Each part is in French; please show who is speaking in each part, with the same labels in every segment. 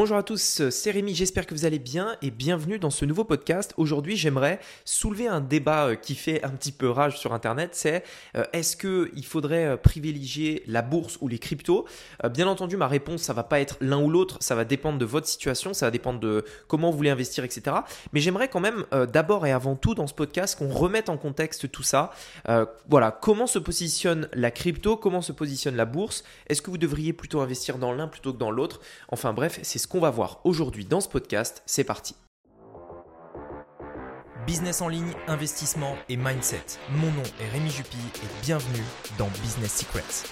Speaker 1: Bonjour à tous, c'est Rémi, j'espère que vous allez bien et bienvenue dans ce nouveau podcast. Aujourd'hui, j'aimerais soulever un débat euh, qui fait un petit peu rage sur Internet, c'est euh, est-ce qu'il faudrait euh, privilégier la bourse ou les cryptos? Bien entendu, ma réponse, ça va pas être l'un ou l'autre, ça va dépendre de votre situation, ça va dépendre de comment vous voulez investir, etc. Mais j'aimerais quand même d'abord et avant tout dans ce podcast qu'on remette en contexte tout ça. voilà, comment se positionne la crypto, comment se positionne la bourse? Est-ce que vous devriez plutôt investir dans l'un plutôt que dans l'autre? Enfin bref, c'est ce qu'on va voir aujourd'hui dans ce podcast. C'est parti.
Speaker 2: Business en ligne, investissement et mindset. Mon nom est Rémi Jupy et bienvenue dans Business Secrets.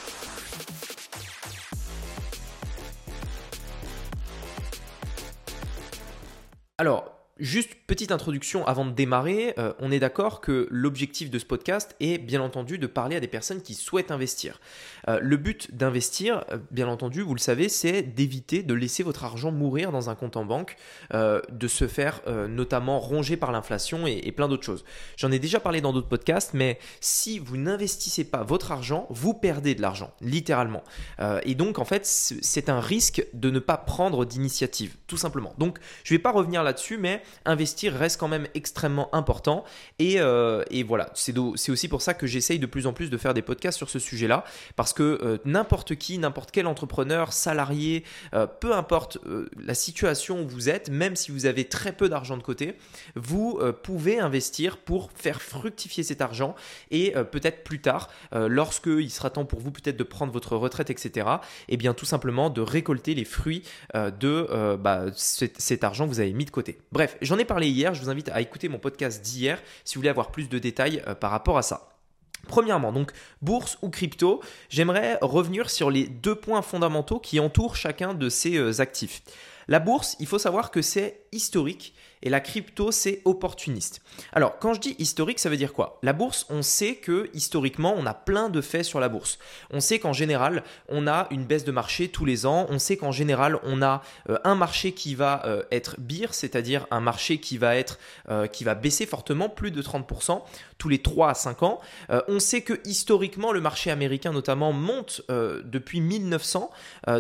Speaker 1: Alors, Juste petite introduction avant de démarrer, euh, on est d'accord que l'objectif de ce podcast est bien entendu de parler à des personnes qui souhaitent investir. Euh, le but d'investir, euh, bien entendu, vous le savez, c'est d'éviter de laisser votre argent mourir dans un compte en banque, de se faire notamment ronger par l'inflation et, et, plein d'autres choses. J'en ai déjà parlé dans d'autres podcasts, mais si vous n'investissez pas votre argent, vous perdez de l'argent, littéralement. et donc en fait, c'est un risque de ne pas prendre d'initiative, tout simplement. Donc je ne vais pas revenir là-dessus, mais investir reste quand même extrêmement important. Et, euh, voilà, c'est aussi pour ça que j'essaye de plus en plus de faire des podcasts sur ce sujet-là, parce que euh, n'importe qui, n'importe quel entrepreneur, salarié, euh, peu importe la situation où vous êtes, même si vous avez très peu d'argent de côté, vous pouvez investir pour faire fructifier cet argent et peut-être plus tard, lorsqu'il sera temps pour vous peut-être de prendre votre retraite, etc., et eh bien tout simplement de récolter les fruits de bah, cet argent que vous avez mis de côté. Bref, j'en ai parlé hier, je vous invite à écouter mon podcast d'hier si vous voulez avoir plus de détails euh, par rapport à ça. Premièrement, donc bourse ou crypto, j'aimerais revenir sur les deux points fondamentaux qui entourent chacun de ces euh, actifs. La bourse, il faut savoir que c'est historique et la crypto, c'est opportuniste. Alors, quand je dis historique, ça veut dire quoi? La bourse, on sait que historiquement, on a plein de faits sur la bourse. On sait qu'en général, on a une baisse de marché tous les ans. On sait qu'en général, on a euh, un marché qui va euh, être beer, c'est-à-dire un marché qui va être euh, qui va baisser fortement, plus de 30% tous les 3 à 5 ans. on sait que historiquement, le marché américain notamment monte depuis 1900.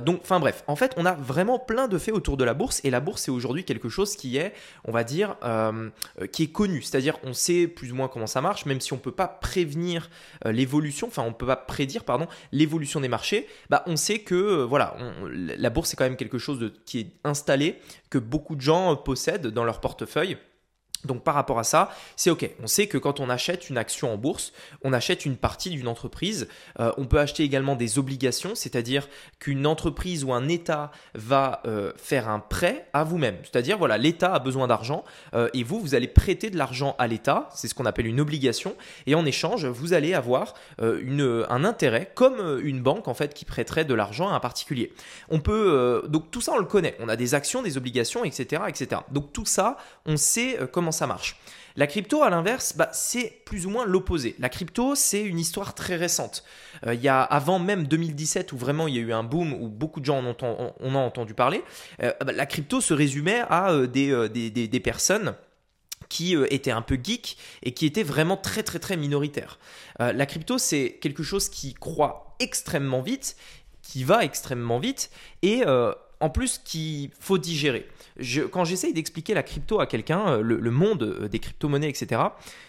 Speaker 1: donc, enfin bref, en fait, on a vraiment plein de faits autour de la bourse et la bourse, c'est aujourd'hui quelque chose qui est on va dire, euh, qui est connu. C'est-à-dire, on sait plus ou moins comment ça marche, même si on ne peut pas prévenir euh, l'évolution, enfin, on ne peut pas prédire, pardon, l'évolution des marchés. Bah, on sait que, euh, voilà, la bourse est quand même quelque chose de, qui est installé, que beaucoup de gens possèdent dans leur portefeuille. Donc par rapport à ça, c'est ok. On sait que quand on achète une action en bourse, on achète une partie d'une entreprise. Euh, on peut acheter également des obligations, c'est-à-dire qu'une entreprise ou un État va euh, faire un prêt à vous-même. C'est-à-dire voilà, l'État a besoin d'argent euh, et vous, vous allez prêter de l'argent à l'État. C'est ce qu'on appelle une obligation. Et en échange, vous allez avoir un intérêt comme une banque en fait qui prêterait de l'argent à un particulier. On peut donc tout ça on le connaît. On a des actions, des obligations, etc., etc. Donc tout ça, on sait comment ça marche. La crypto, à l'inverse, bah, c'est plus ou moins l'opposé. La crypto, c'est une histoire très récente. Euh, il y a avant même 2017 où vraiment il y a eu un boom où beaucoup de gens en ont, entendu parler. Euh, bah, la crypto se résumait à euh, des, personnes qui étaient un peu geeks et qui étaient vraiment très très très minoritaires. la crypto, c'est quelque chose qui croît extrêmement vite, qui va extrêmement vite et en plus qu'il faut digérer quand j'essaye d'expliquer la crypto à quelqu'un, euh, le, monde euh, des crypto-monnaies, etc.,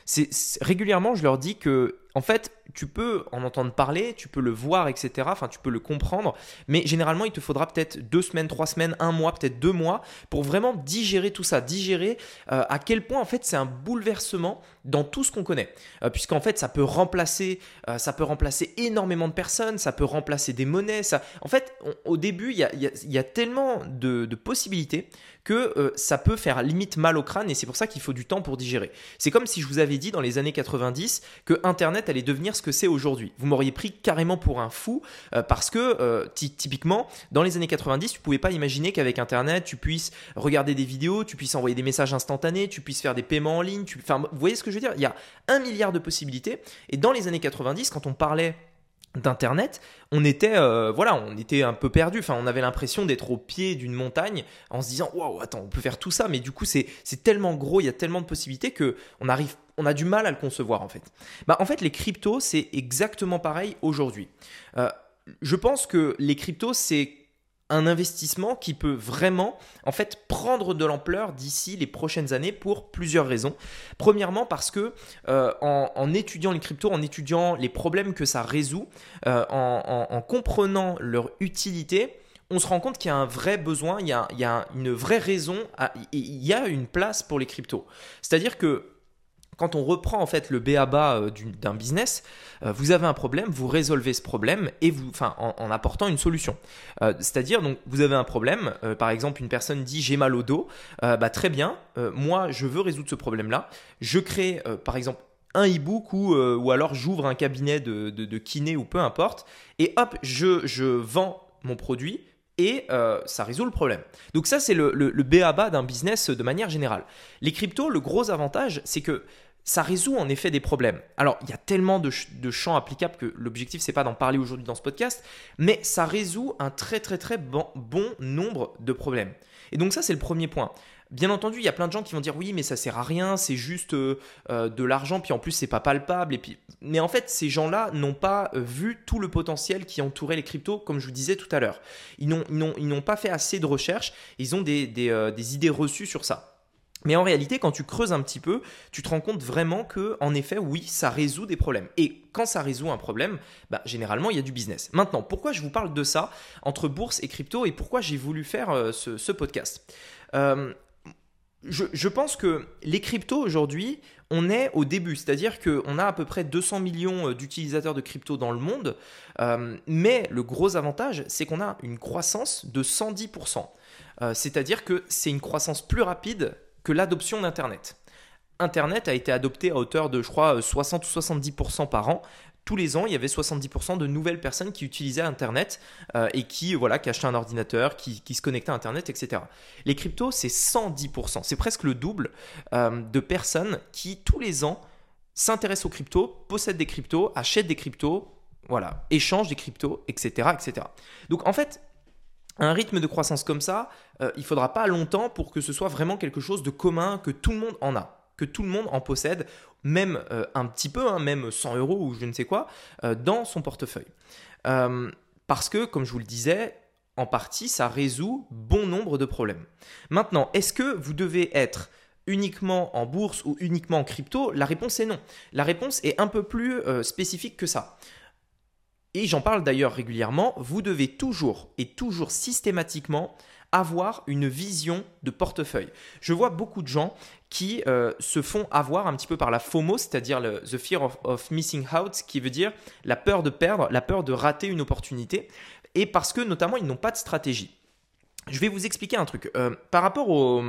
Speaker 1: c'est régulièrement je leur dis que en fait, tu peux en entendre parler, tu peux le voir, etc. Enfin, tu peux le comprendre, mais généralement, il te faudra peut-être deux semaines, trois semaines, un mois, peut-être deux mois pour vraiment digérer tout ça, digérer euh, à quel point en fait c'est un bouleversement dans tout ce qu'on connaît, euh, puisqu'en fait ça peut remplacer, euh, ça peut remplacer énormément de personnes, ça peut remplacer des monnaies. Ça, en fait, au début, il y a, tellement de, possibilités que ça peut faire limite mal au crâne et c'est pour ça qu'il faut du temps pour digérer. C'est comme si je vous avais dit dans les années 90 que Internet allait devenir ce que c'est aujourd'hui. Vous m'auriez pris carrément pour un fou euh, parce que euh, typiquement dans les années 90, tu pouvais pas imaginer qu'avec Internet, tu puisses regarder des vidéos, tu puisses envoyer des messages instantanés, tu puisses faire des paiements en ligne. Enfin, vous voyez ce que je dire Il y a un milliard de possibilités. Et dans les années 90, quand on parlait d'internet, on était euh, voilà, on était un peu perdu. Enfin, on avait l'impression d'être au pied d'une montagne en se disant waouh, attends, on peut faire tout ça, mais du coup c'est c'est tellement gros, il y a tellement de possibilités que on arrive, on a du mal à le concevoir en fait. Bah en fait les cryptos c'est exactement pareil aujourd'hui. Euh, je pense que les cryptos c'est un investissement qui peut vraiment en fait prendre de l'ampleur d'ici les prochaines années pour plusieurs raisons. Premièrement parce que euh, en, étudiant les cryptos, en étudiant les problèmes que ça résout, euh, en, comprenant leur utilité, on se rend compte qu'il y a un vrai besoin, il y a, une vraie raison, il y a une place pour les cryptos. C'est-à-dire que quand on reprend en fait le BABA euh, d'un business, euh, vous avez un problème, vous résolvez ce problème et vous, en, apportant une solution. Euh, c'est-à-dire, donc, vous avez un problème. par exemple, une personne dit j'ai mal au dos. bah très bien. moi, je veux résoudre ce problème-là. Je crée, par exemple, un e-book ou, ou alors j'ouvre un cabinet de, kiné ou peu importe. Et hop, je, je vends mon produit et ça résout le problème. Donc ça, c'est le, le, d'un business de manière générale. Les cryptos, le gros avantage, c'est que ça résout en effet des problèmes. Alors, il y a tellement de, champs applicables que l'objectif, c'est pas d'en parler aujourd'hui dans ce podcast, mais ça résout un très très très bon, nombre de problèmes. Et donc ça, c'est le premier point. Bien entendu, il y a plein de gens qui vont dire oui, mais ça sert à rien, c'est juste euh, euh, de l'argent, puis en plus c'est pas palpable. Et puis, mais en fait, ces gens-là n'ont pas euh, vu tout le potentiel qui entourait les cryptos, comme je vous disais tout à l'heure. Ils n'ont pas fait assez de recherches, ils ont des idées reçues sur ça. Mais en réalité, quand tu creuses un petit peu, tu te rends compte vraiment que, en effet, oui, ça résout des problèmes. Et quand ça résout un problème, bah, généralement, il y a du business. Maintenant, pourquoi je vous parle de ça entre bourse et crypto et pourquoi j'ai voulu faire euh, ce, podcast? Euh, je, pense que les cryptos aujourd'hui, on est au début, c'est-à-dire qu'on a à peu près 200 millions euh, d'utilisateurs de crypto dans le monde, mais le gros avantage, c'est qu'on a une croissance de 110%. c'est-à-dire que c'est une croissance plus rapide que l'adoption d'Internet. Internet a été adopté à hauteur de, je crois, 60 ou 70% par an. Tous les ans, il y avait 70% de nouvelles personnes qui utilisaient Internet euh, et qui, voilà, qui achetaient un ordinateur, qui, se connectaient à Internet, etc. Les cryptos, c'est 110%. C'est presque le double euh, de personnes qui, tous les ans, s'intéressent aux cryptos, possèdent des cryptos, achètent des cryptos, voilà, échangent des cryptos, etc., etc. Donc, en fait, un rythme de croissance comme ça, euh, il faudra pas longtemps pour que ce soit vraiment quelque chose de commun, que tout le monde en a, que tout le monde en possède, même euh, un petit peu, hein, même 100 euros ou je ne sais quoi, euh, dans son portefeuille. parce que, comme je vous le disais, en partie, ça résout bon nombre de problèmes. Maintenant, est-ce que vous devez être uniquement en bourse ou uniquement en crypto? La réponse est non. La réponse est un peu plus spécifique que ça et j'en parle d'ailleurs régulièrement, vous devez toujours et toujours systématiquement avoir une vision de portefeuille. Je vois beaucoup de gens qui euh, se font avoir un petit peu par la FOMO, c'est-à-dire le the fear of, missing out, qui veut dire la peur de perdre, la peur de rater une opportunité, et parce que notamment ils n'ont pas de stratégie. Je vais vous expliquer un truc. Euh, par rapport au,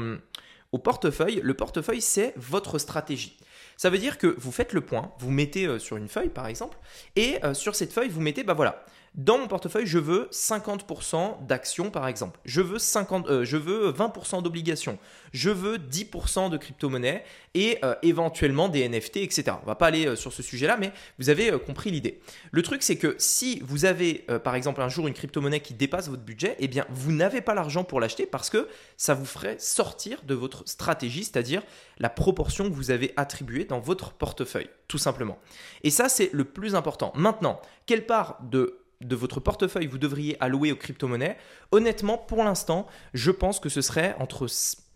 Speaker 1: au portefeuille, le portefeuille c'est votre stratégie. Ça veut dire que vous faites le point, vous mettez euh, sur une feuille par exemple, et euh, sur cette feuille, vous mettez, bah voilà, dans mon portefeuille, je veux 50% d'actions par exemple. Je veux, 50, euh, je veux 20% d'obligations. Je veux 10% de crypto-monnaie et euh, éventuellement des NFT, etc. On va pas aller euh, sur ce sujet-là, mais vous avez compris l'idée. Le truc, c'est que si vous avez par exemple un jour une crypto-monnaie qui dépasse votre budget, eh bien vous n'avez pas l'argent pour l'acheter parce que ça vous ferait sortir de votre stratégie, c'est-à-dire la proportion que vous avez attribuée dans votre portefeuille, tout simplement. Et ça, c'est le plus important. Maintenant, quelle part de de votre portefeuille vous devriez allouer aux crypto-monnaies, honnêtement, pour l'instant, je pense que ce serait entre,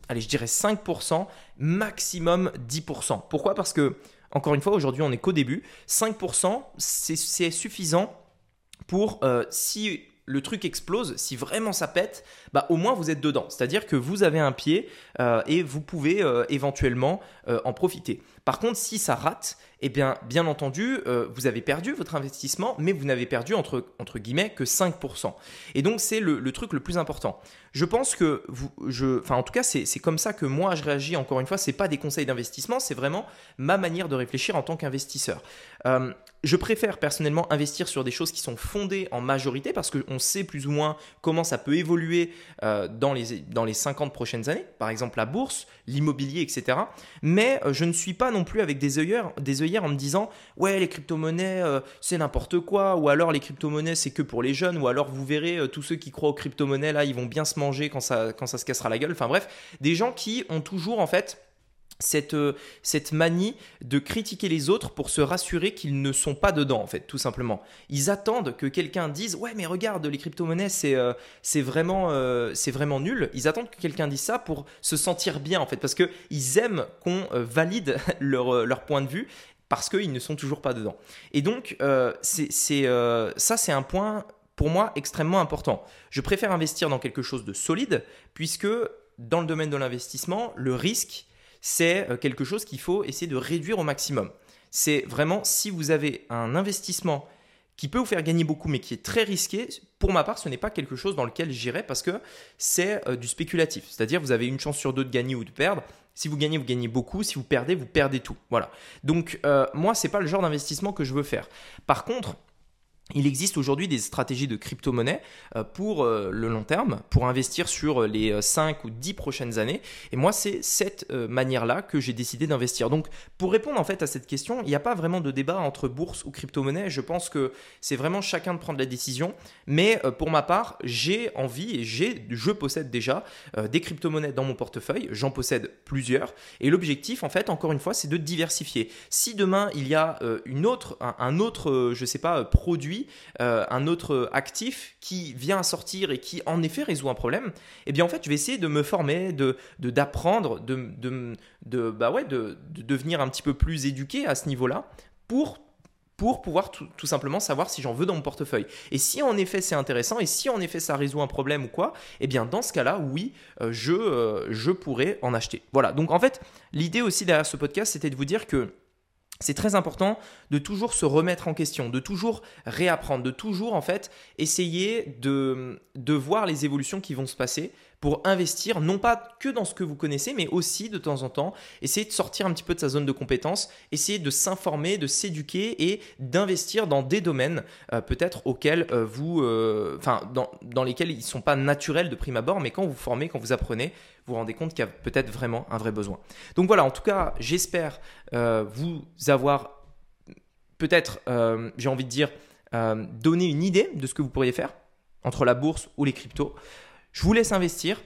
Speaker 1: allez, je dirais 5%, maximum 10%. Pourquoi? Parce que, encore une fois, aujourd'hui, on n'est qu'au début. 5%, c'est suffisant pour, euh, si le truc explose, si vraiment ça pète, bah au moins vous êtes dedans. C'est-à-dire que vous avez un pied euh, et vous pouvez euh, éventuellement en profiter. Par contre, si ça rate, eh bien, bien entendu, euh, vous avez perdu votre investissement, mais vous n'avez perdu entre, entre guillemets que 5%. Et donc, c'est le, truc le plus important. Je pense que vous, je, enfin, en tout cas, c'est comme ça que moi je réagis. Encore une fois, c'est pas des conseils d'investissement, c'est vraiment ma manière de réfléchir en tant qu'investisseur. Euh, je préfère personnellement investir sur des choses qui sont fondées en majorité parce qu'on sait plus ou moins comment ça peut évoluer euh, dans, les, dans les 50 prochaines années, par exemple la bourse, l'immobilier, etc. Mais je ne suis pas non plus avec des œillères, des œillères en me disant ouais les crypto-monnaies euh, c'est n'importe quoi ou alors les crypto-monnaies c'est que pour les jeunes ou alors vous verrez euh, tous ceux qui croient aux crypto-monnaies là ils vont bien se manger quand ça, quand ça se cassera la gueule. Enfin bref, des gens qui ont toujours en fait cette, euh, cette manie de critiquer les autres pour se rassurer qu'ils ne sont pas dedans, en fait, tout simplement. Ils attendent que quelqu'un dise Ouais, mais regarde, les crypto-monnaies, c'est vraiment, euh, vraiment nul. Ils attendent que quelqu'un dise ça pour se sentir bien, en fait, parce qu'ils aiment qu'on valide leur, leur point de vue parce qu'ils ne sont toujours pas dedans. Et donc, c'est ça, c'est un point pour moi extrêmement important. Je préfère investir dans quelque chose de solide, puisque dans le domaine de l'investissement, le risque, c'est euh, quelque chose qu'il faut essayer de réduire au maximum. C'est vraiment si vous avez un investissement qui peut vous faire gagner beaucoup mais qui est très risqué, pour ma part, ce n'est pas quelque chose dans lequel j'irai parce que c'est euh, du spéculatif. C'est-à-dire vous avez une chance sur deux de gagner ou de perdre. Si vous gagnez, vous gagnez beaucoup. Si vous perdez, vous perdez tout. Voilà. Donc euh, moi, c'est pas le genre d'investissement que je veux faire. Par contre, il existe aujourd'hui des stratégies de crypto-monnaie euh, pour euh, le long terme, pour investir sur euh, les 5 ou 10 prochaines années. Et moi, c'est cette manière-là que j'ai décidé d'investir. Donc, pour répondre en fait à cette question, il n'y a pas vraiment de débat entre bourse ou crypto-monnaie. Je pense que c'est vraiment chacun de prendre la décision. Mais pour ma part, j'ai envie et j'ai, je possède déjà des crypto-monnaies dans mon portefeuille. J'en possède plusieurs. Et l'objectif, en fait, encore une fois, c'est de diversifier. Si demain, il y a une autre, un, autre, je sais pas, produit, euh, un autre actif qui vient sortir et qui en effet résout un problème, eh bien en fait je vais essayer de me former, de d'apprendre, de, de, de, bah ouais, de, devenir un petit peu plus éduqué à ce niveau-là pour pour pouvoir tout, simplement savoir si j'en veux dans mon portefeuille. Et si en effet c'est intéressant et si en effet ça résout un problème ou quoi, eh bien dans ce cas-là, oui, euh, je, euh, je pourrais en acheter. Voilà, donc en fait, l'idée aussi derrière ce podcast, c'était de vous dire que c'est très important de toujours se remettre en question, de toujours réapprendre, de toujours en fait essayer de, de voir les évolutions qui vont se passer pour investir, non pas que dans ce que vous connaissez, mais aussi de temps en temps, essayer de sortir un petit peu de sa zone de compétence, essayer de s'informer, de s'éduquer et d'investir dans des domaines euh, peut-être auxquels euh, vous, euh, enfin, dans, lesquels ils ne sont pas naturels de prime abord, mais quand vous formez, quand vous apprenez, vous vous rendez compte qu'il y a peut-être vraiment un vrai besoin. Donc voilà, en tout cas, j'espère vous avoir peut-être, j'ai envie de dire, donné une idée de ce que vous pourriez faire entre la bourse ou les cryptos. Je vous laisse investir.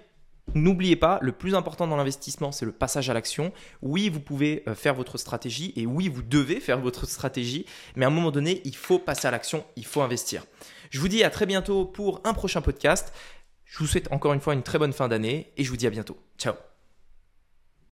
Speaker 1: N'oubliez pas, le plus important dans l'investissement, c'est le passage à l'action. Oui, vous pouvez euh, faire votre stratégie et oui, vous devez faire votre stratégie, mais à un moment donné, il faut passer à l'action, il faut investir. Je vous dis à très bientôt pour un prochain podcast. Je vous souhaite encore une fois une très bonne fin d'année et je vous dis à bientôt. Ciao